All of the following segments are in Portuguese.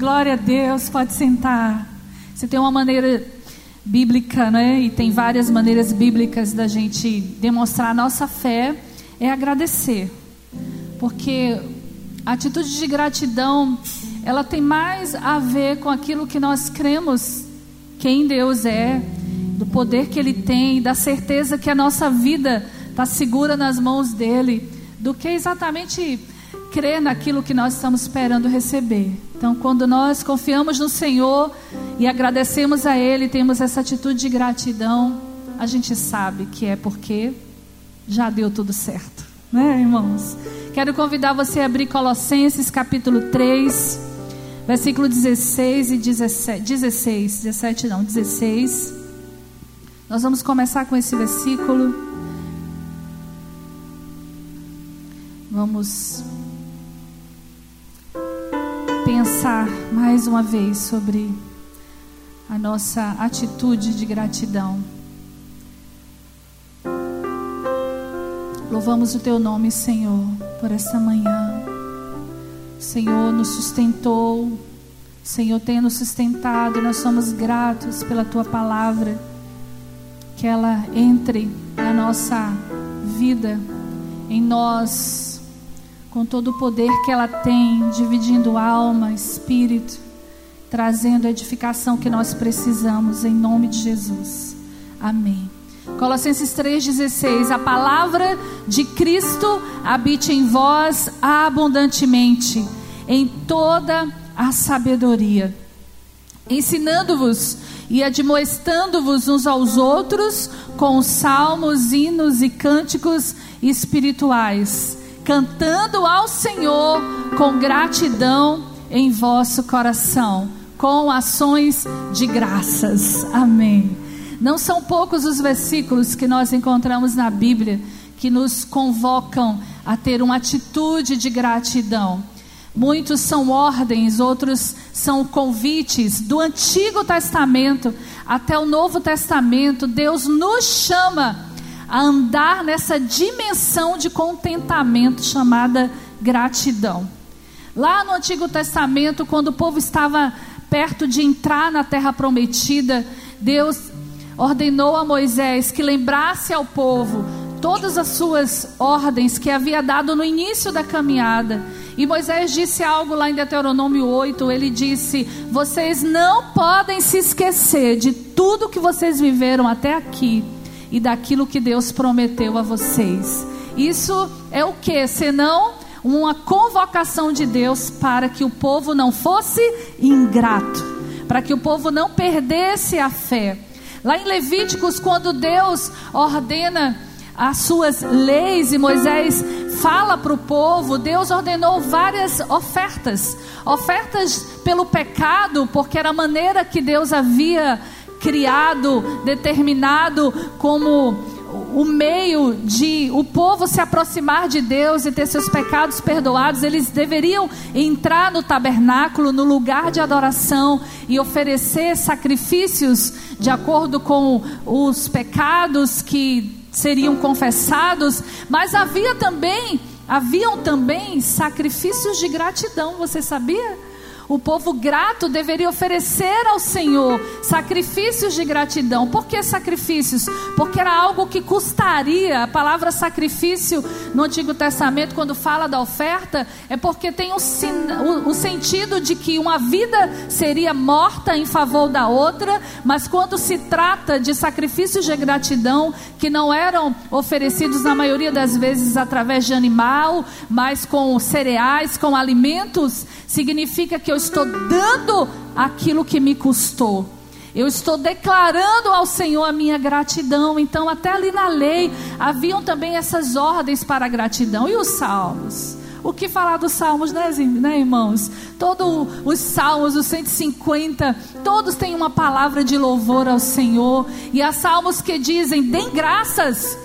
Glória a Deus, pode sentar. Você tem uma maneira bíblica, né? E tem várias maneiras bíblicas da gente demonstrar a nossa fé é agradecer. Porque a atitude de gratidão, ela tem mais a ver com aquilo que nós cremos quem Deus é, do poder que ele tem, da certeza que a nossa vida está segura nas mãos dele, do que exatamente crer naquilo que nós estamos esperando receber. Então, quando nós confiamos no Senhor e agradecemos a Ele, temos essa atitude de gratidão, a gente sabe que é porque já deu tudo certo, né, irmãos? Quero convidar você a abrir Colossenses capítulo 3, versículo 16 e 17, 16, 17 não, 16. Nós vamos começar com esse versículo. Vamos pensar mais uma vez sobre a nossa atitude de gratidão. Louvamos o teu nome, Senhor, por essa manhã. Senhor nos sustentou, Senhor tem nos sustentado nós somos gratos pela tua palavra. Que ela entre na nossa vida, em nós com todo o poder que ela tem, dividindo alma, espírito, trazendo a edificação que nós precisamos, em nome de Jesus. Amém. Colossenses 3,16: A palavra de Cristo habite em vós abundantemente, em toda a sabedoria, ensinando-vos e admoestando-vos uns aos outros com salmos, hinos e cânticos espirituais cantando ao Senhor com gratidão em vosso coração, com ações de graças. Amém. Não são poucos os versículos que nós encontramos na Bíblia que nos convocam a ter uma atitude de gratidão. Muitos são ordens, outros são convites. Do Antigo Testamento até o Novo Testamento, Deus nos chama a andar nessa dimensão de contentamento chamada gratidão. Lá no Antigo Testamento, quando o povo estava perto de entrar na terra prometida, Deus ordenou a Moisés que lembrasse ao povo todas as suas ordens que havia dado no início da caminhada. E Moisés disse algo lá em Deuteronômio 8: ele disse: Vocês não podem se esquecer de tudo que vocês viveram até aqui e daquilo que Deus prometeu a vocês. Isso é o que? Senão uma convocação de Deus para que o povo não fosse ingrato, para que o povo não perdesse a fé. Lá em Levíticos, quando Deus ordena as suas leis e Moisés fala para o povo, Deus ordenou várias ofertas. Ofertas pelo pecado, porque era a maneira que Deus havia criado, determinado como o meio de o povo se aproximar de Deus e ter seus pecados perdoados, eles deveriam entrar no tabernáculo, no lugar de adoração e oferecer sacrifícios de acordo com os pecados que seriam confessados, mas havia também, haviam também sacrifícios de gratidão, você sabia? O povo grato deveria oferecer ao Senhor sacrifícios de gratidão. Por que sacrifícios? Porque era algo que custaria. A palavra sacrifício no Antigo Testamento, quando fala da oferta, é porque tem o, sentido de que uma vida seria morta em favor da outra, mas quando se trata de sacrifícios de gratidão, que não eram oferecidos na maioria das vezes através de animal, mas com cereais, com alimentos, significa que eu estou dando aquilo que me custou. Eu estou declarando ao Senhor a minha gratidão. Então, até ali na lei haviam também essas ordens para a gratidão. E os salmos? O que falar dos salmos, né, né irmãos? Todos os salmos, os 150, todos têm uma palavra de louvor ao Senhor. E há salmos que dizem: deem graças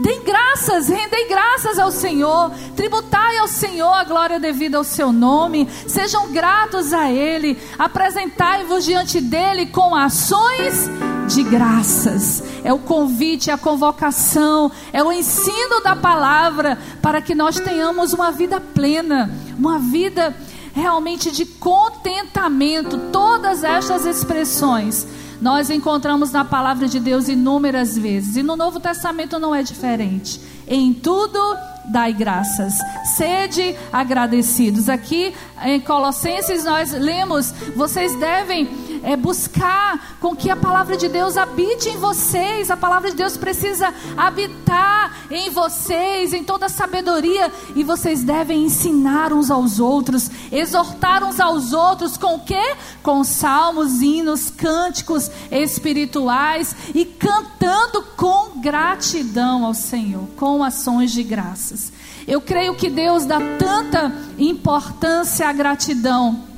Deem graças, rendem graças ao Senhor, tributai ao Senhor a glória devida ao seu nome, sejam gratos a Ele, apresentai-vos diante dEle com ações de graças. É o convite, é a convocação, é o ensino da palavra para que nós tenhamos uma vida plena, uma vida realmente de contentamento. Todas estas expressões nós encontramos na palavra de Deus inúmeras vezes. E no Novo Testamento não é diferente. Em tudo dai graças. Sede agradecidos. Aqui em Colossenses nós lemos: vocês devem é, buscar com que a palavra de Deus habite em vocês. A palavra de Deus precisa habitar em vocês, em toda a sabedoria. E vocês devem ensinar uns aos outros, exortar uns aos outros com o quê? Com salmos, hinos, cânticos espirituais e cantando com gratidão ao Senhor, com ações de graças. Eu creio que Deus dá tanta importância à gratidão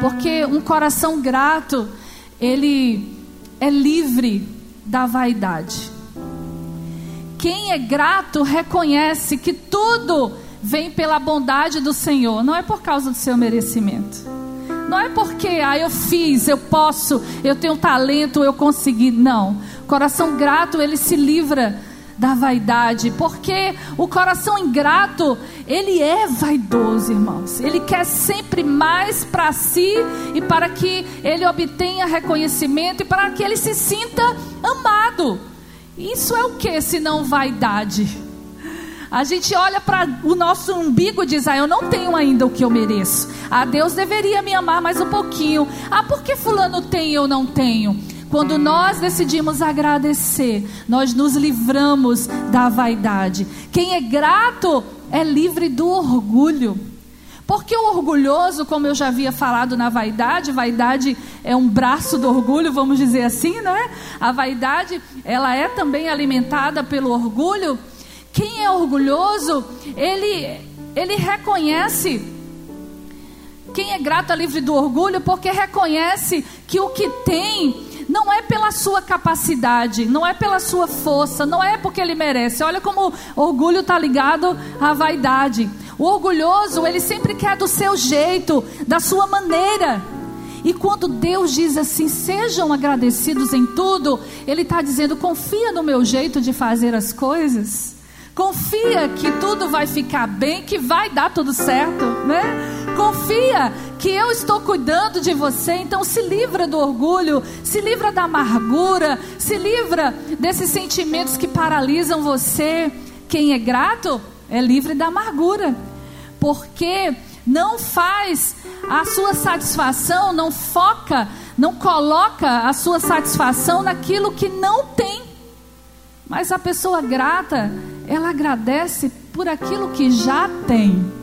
porque um coração grato, ele é livre da vaidade. Quem é grato reconhece que tudo vem pela bondade do Senhor, não é por causa do seu merecimento. Não é porque, ah, eu fiz, eu posso, eu tenho talento, eu consegui. Não. Coração grato, ele se livra da vaidade, porque o coração ingrato, ele é vaidoso, irmãos. Ele quer sempre mais para si e para que ele obtenha reconhecimento e para que ele se sinta amado. Isso é o que se não vaidade? A gente olha para o nosso umbigo e diz: Ah, eu não tenho ainda o que eu mereço. Ah, Deus deveria me amar mais um pouquinho. Ah, por que Fulano tem e eu não tenho? Quando nós decidimos agradecer, nós nos livramos da vaidade. Quem é grato é livre do orgulho. Porque o orgulhoso, como eu já havia falado na vaidade, vaidade é um braço do orgulho, vamos dizer assim, né? A vaidade, ela é também alimentada pelo orgulho. Quem é orgulhoso, ele ele reconhece quem é grato é livre do orgulho porque reconhece que o que tem não é pela sua capacidade, não é pela sua força, não é porque ele merece. Olha como o orgulho está ligado à vaidade. O orgulhoso, ele sempre quer do seu jeito, da sua maneira. E quando Deus diz assim, sejam agradecidos em tudo, Ele está dizendo, confia no meu jeito de fazer as coisas. Confia que tudo vai ficar bem, que vai dar tudo certo, né? Confia que eu estou cuidando de você, então se livra do orgulho, se livra da amargura, se livra desses sentimentos que paralisam você. Quem é grato é livre da amargura, porque não faz a sua satisfação, não foca, não coloca a sua satisfação naquilo que não tem. Mas a pessoa grata, ela agradece por aquilo que já tem.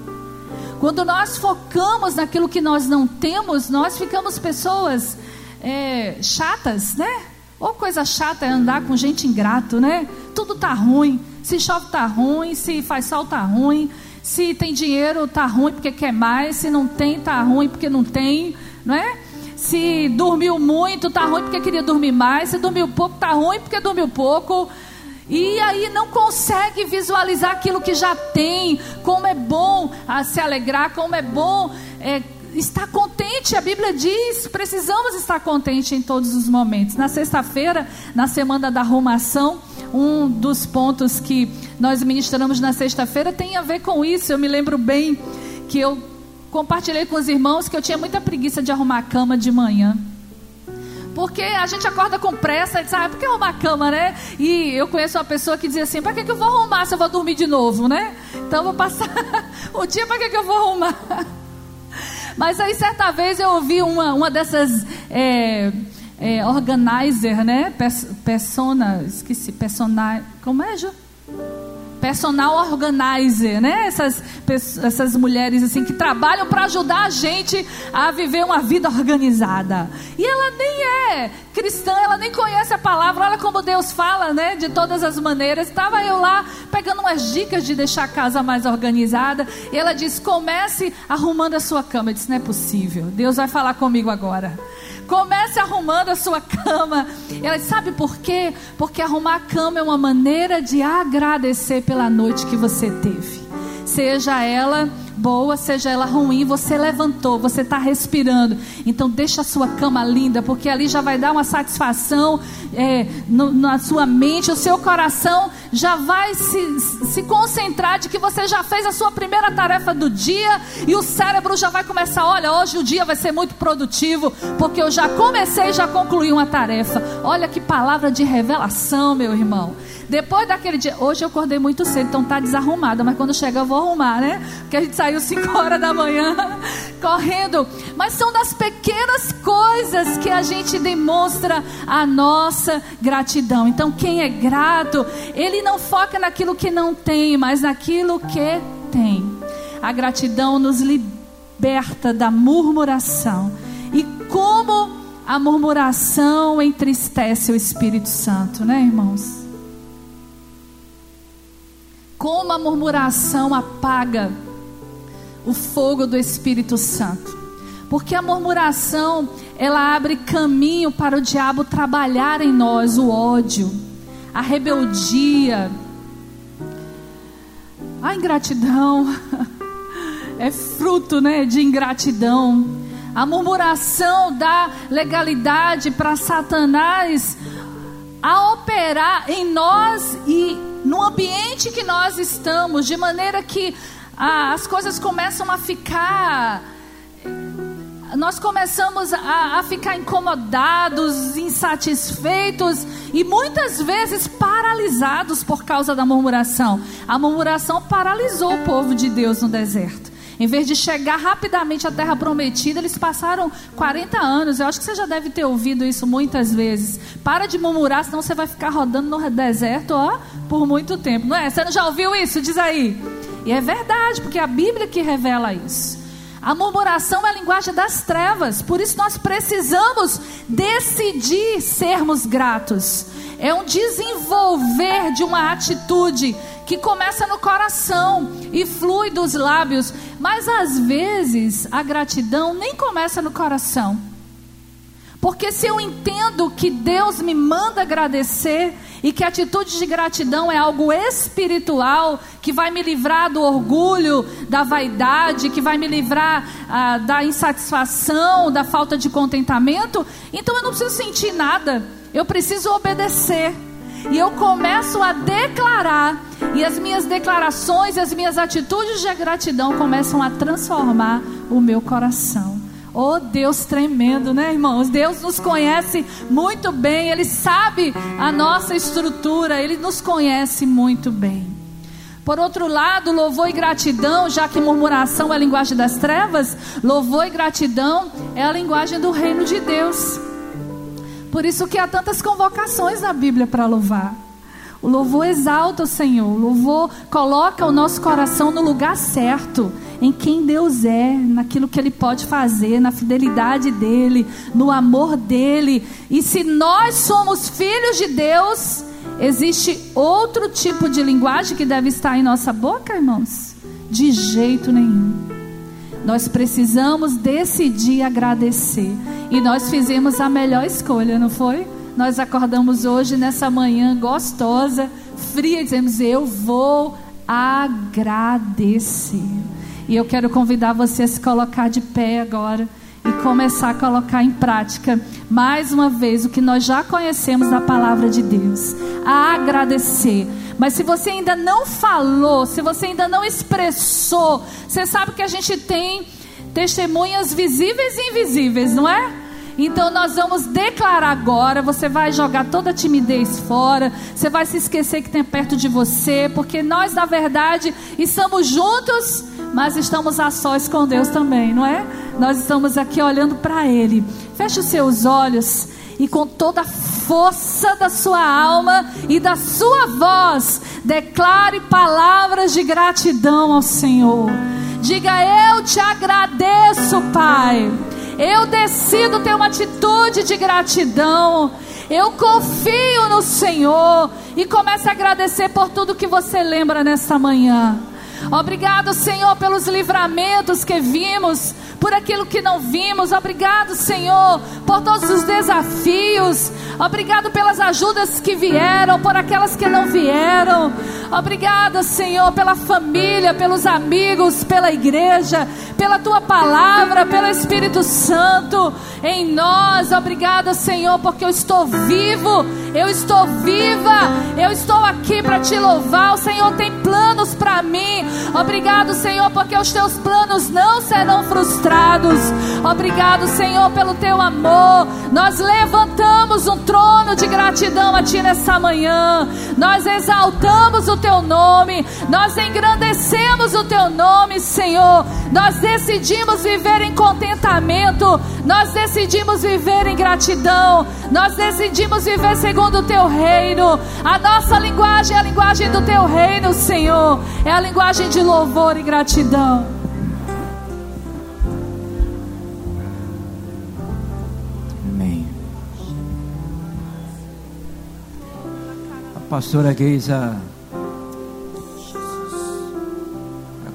Quando nós focamos naquilo que nós não temos, nós ficamos pessoas é, chatas, né? Ou coisa chata é andar com gente ingrato, né? Tudo tá ruim. Se chove tá ruim, se faz sol tá ruim, se tem dinheiro tá ruim porque quer mais, se não tem tá ruim porque não tem, não é? Se dormiu muito tá ruim porque queria dormir mais, se dormiu pouco tá ruim porque dormiu pouco. E aí não consegue visualizar aquilo que já tem, como é bom a se alegrar, como é bom é, estar contente. A Bíblia diz: precisamos estar contentes em todos os momentos. Na sexta-feira, na semana da arrumação, um dos pontos que nós ministramos na sexta-feira tem a ver com isso. Eu me lembro bem que eu compartilhei com os irmãos que eu tinha muita preguiça de arrumar a cama de manhã. Porque a gente acorda com pressa e diz, ah, por que arrumar a cama, né? E eu conheço uma pessoa que dizia assim, para que, que eu vou arrumar se eu vou dormir de novo, né? Então vou passar o dia, para que, que eu vou arrumar? Mas aí certa vez eu ouvi uma, uma dessas é, é, organizer, né? Persona, esqueci, persona, como é, Ju? Personal organizer, né? Essas, essas mulheres assim que trabalham para ajudar a gente a viver uma vida organizada. E ela nem é cristã, ela nem conhece a palavra. Olha como Deus fala, né? De todas as maneiras. Estava eu lá pegando umas dicas de deixar a casa mais organizada. E ela diz: comece arrumando a sua cama. Eu disse: não é possível. Deus vai falar comigo agora. Comece arrumando a sua cama. Ela sabe por quê? Porque arrumar a cama é uma maneira de agradecer pela noite que você teve. Seja ela boa, seja ela ruim, você levantou, você está respirando. Então deixa a sua cama linda, porque ali já vai dar uma satisfação é, no, na sua mente, o seu coração já vai se, se concentrar de que você já fez a sua primeira tarefa do dia e o cérebro já vai começar, olha, hoje o dia vai ser muito produtivo, porque eu já comecei e já concluí uma tarefa. Olha que palavra de revelação, meu irmão. Depois daquele dia, hoje eu acordei muito cedo, então tá desarrumada, mas quando chega eu vou arrumar, né? Porque a gente saiu 5 horas da manhã correndo. Mas são das pequenas coisas que a gente demonstra a nossa gratidão. Então, quem é grato, ele não foca naquilo que não tem, mas naquilo que tem. A gratidão nos liberta da murmuração. E como a murmuração entristece o Espírito Santo, né, irmãos? Como a murmuração apaga o fogo do Espírito Santo. Porque a murmuração, ela abre caminho para o diabo trabalhar em nós o ódio, a rebeldia, a ingratidão. É fruto, né, de ingratidão. A murmuração dá legalidade para Satanás a operar em nós e no ambiente que nós estamos, de maneira que ah, as coisas começam a ficar. Nós começamos a, a ficar incomodados, insatisfeitos e muitas vezes paralisados por causa da murmuração. A murmuração paralisou o povo de Deus no deserto. Em vez de chegar rapidamente à terra prometida, eles passaram 40 anos. Eu acho que você já deve ter ouvido isso muitas vezes. Para de murmurar, senão você vai ficar rodando no deserto ó, por muito tempo. Não é? Você não já ouviu isso? Diz aí. E é verdade, porque é a Bíblia que revela isso. A murmuração é a linguagem das trevas, por isso nós precisamos decidir sermos gratos. É um desenvolver de uma atitude que começa no coração e flui dos lábios, mas às vezes a gratidão nem começa no coração. Porque se eu entendo que Deus me manda agradecer e que a atitude de gratidão é algo espiritual, que vai me livrar do orgulho, da vaidade, que vai me livrar ah, da insatisfação, da falta de contentamento, então eu não preciso sentir nada, eu preciso obedecer. E eu começo a declarar, e as minhas declarações, as minhas atitudes de gratidão começam a transformar o meu coração. Oh Deus tremendo, né, irmãos? Deus nos conhece muito bem, Ele sabe a nossa estrutura, Ele nos conhece muito bem. Por outro lado, louvor e gratidão, já que murmuração é a linguagem das trevas, louvor e gratidão é a linguagem do reino de Deus. Por isso que há tantas convocações na Bíblia para louvar. O louvor exalta o Senhor, o louvor coloca o nosso coração no lugar certo, em quem Deus é, naquilo que Ele pode fazer, na fidelidade dEle, no amor dEle. E se nós somos filhos de Deus, existe outro tipo de linguagem que deve estar em nossa boca, irmãos? De jeito nenhum. Nós precisamos decidir agradecer. E nós fizemos a melhor escolha, não foi? Nós acordamos hoje nessa manhã gostosa, fria, e dizemos: Eu vou agradecer. E eu quero convidar você a se colocar de pé agora e começar a colocar em prática mais uma vez o que nós já conhecemos da palavra de Deus. A agradecer. Mas se você ainda não falou, se você ainda não expressou, você sabe que a gente tem testemunhas visíveis e invisíveis, não é? Então nós vamos declarar agora, você vai jogar toda a timidez fora, você vai se esquecer que tem perto de você, porque nós na verdade estamos juntos, mas estamos a sós com Deus também, não é? Nós estamos aqui olhando para ele. Feche os seus olhos e com toda a força da sua alma e da sua voz, declare palavras de gratidão ao Senhor. Diga: Eu te agradeço, Pai. Eu decido ter uma atitude de gratidão. Eu confio no Senhor e comece a agradecer por tudo que você lembra nesta manhã. Obrigado, Senhor, pelos livramentos que vimos, por aquilo que não vimos. Obrigado, Senhor, por todos os desafios. Obrigado pelas ajudas que vieram, por aquelas que não vieram. Obrigada, Senhor, pela família, pelos amigos, pela igreja, pela tua palavra, pelo Espírito Santo em nós. Obrigada, Senhor, porque eu estou vivo, eu estou viva, eu estou aqui para te louvar. O Senhor tem planos para mim. Obrigado, Senhor, porque os teus planos não serão frustrados. Obrigado, Senhor, pelo teu amor. Nós levantamos um trono de gratidão a ti nessa manhã. Nós exaltamos o teu nome, nós engrandecemos o teu nome, Senhor. Nós decidimos viver em contentamento, nós decidimos viver em gratidão, nós decidimos viver segundo o teu reino. A nossa linguagem é a linguagem do teu reino, Senhor, é a linguagem de louvor e gratidão. Amém. A pastora Geisa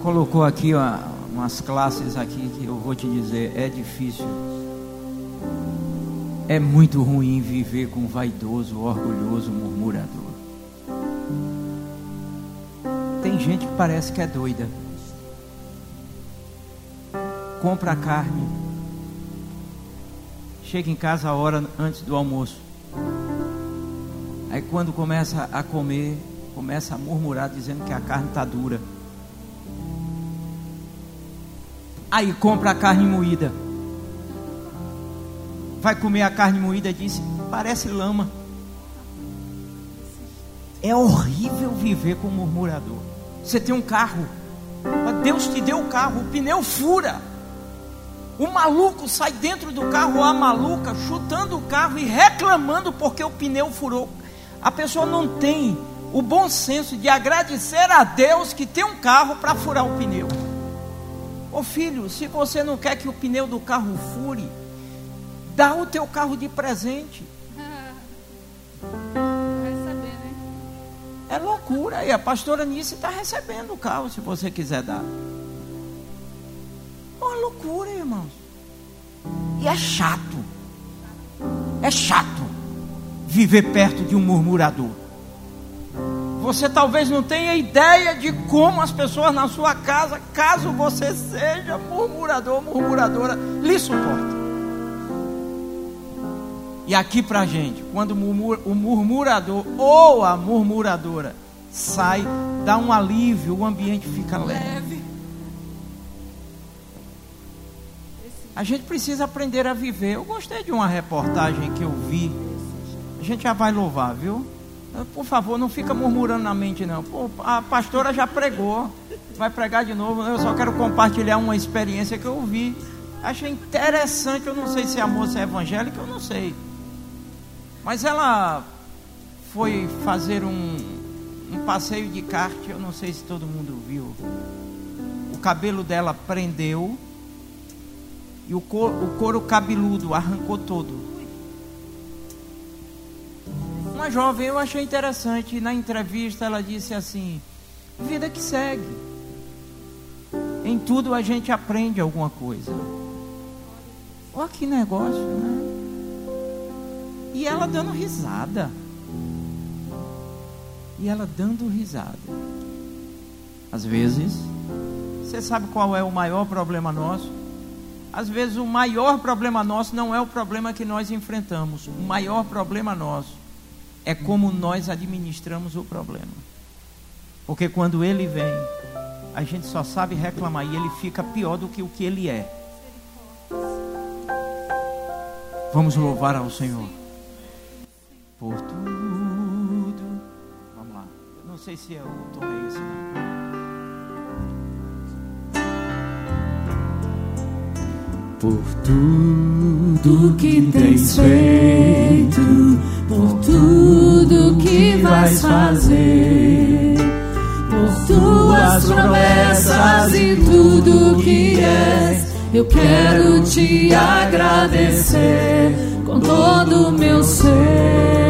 colocou aqui ó, umas classes aqui que eu vou te dizer, é difícil. É muito ruim viver com vaidoso, orgulhoso, murmurador. Gente que parece que é doida. Compra carne. Chega em casa a hora antes do almoço. Aí quando começa a comer, começa a murmurar dizendo que a carne está dura. Aí compra a carne moída. Vai comer a carne moída, disse, parece lama. É horrível viver com murmurador. Você tem um carro, Deus te deu o carro, o pneu fura. O maluco sai dentro do carro, a maluca, chutando o carro e reclamando porque o pneu furou. A pessoa não tem o bom senso de agradecer a Deus que tem um carro para furar o pneu. Ô filho, se você não quer que o pneu do carro fure, dá o teu carro de presente. loucura. E a pastora Nice está recebendo o carro, se você quiser dar. Uma loucura, irmãos. E é chato. É chato viver perto de um murmurador. Você talvez não tenha ideia de como as pessoas na sua casa, caso você seja murmurador, murmuradora, lhe suportam. E aqui pra gente, quando o murmurador ou a murmuradora sai, dá um alívio, o ambiente fica leve. A gente precisa aprender a viver. Eu gostei de uma reportagem que eu vi. A gente já vai louvar, viu? Por favor, não fica murmurando na mente, não. Pô, a pastora já pregou, vai pregar de novo. Eu só quero compartilhar uma experiência que eu vi. Achei interessante. Eu não sei se a moça é evangélica, eu não sei. Mas ela foi fazer um, um passeio de kart. Eu não sei se todo mundo viu. O cabelo dela prendeu e o couro, o couro cabeludo arrancou todo uma jovem, eu achei interessante. Na entrevista, ela disse assim: vida que segue. Em tudo a gente aprende alguma coisa. Olha que negócio, né? E ela dando risada. E ela dando risada. Às vezes, você sabe qual é o maior problema nosso? Às vezes, o maior problema nosso não é o problema que nós enfrentamos. O maior problema nosso é como nós administramos o problema. Porque quando ele vem, a gente só sabe reclamar e ele fica pior do que o que ele é. Vamos louvar ao Senhor por tudo. Sei se é o tom é esse, não. Por tudo que tens feito por tudo que vais fazer, por tuas promessas e tudo que és. Eu quero te agradecer com todo o meu ser.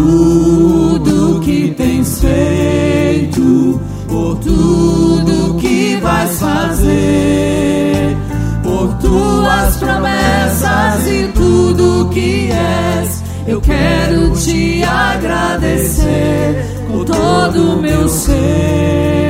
tudo que tens feito, por tudo que vais fazer, por tuas promessas e tudo que és. Eu quero te agradecer com todo o meu ser.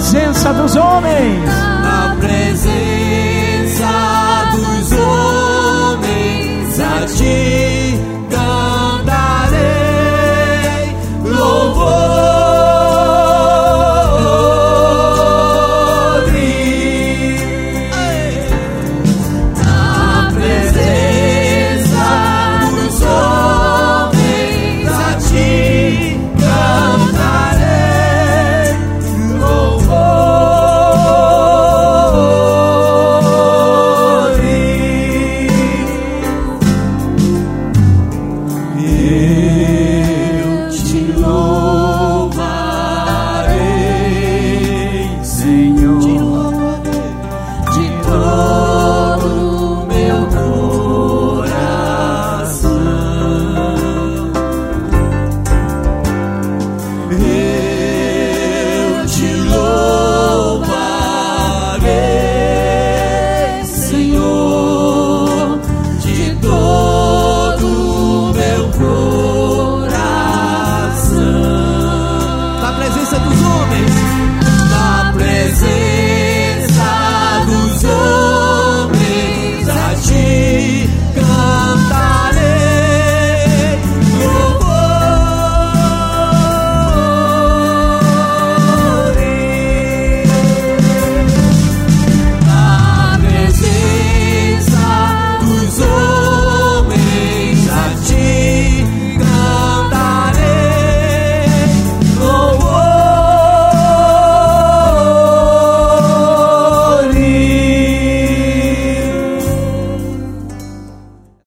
presença dos homens.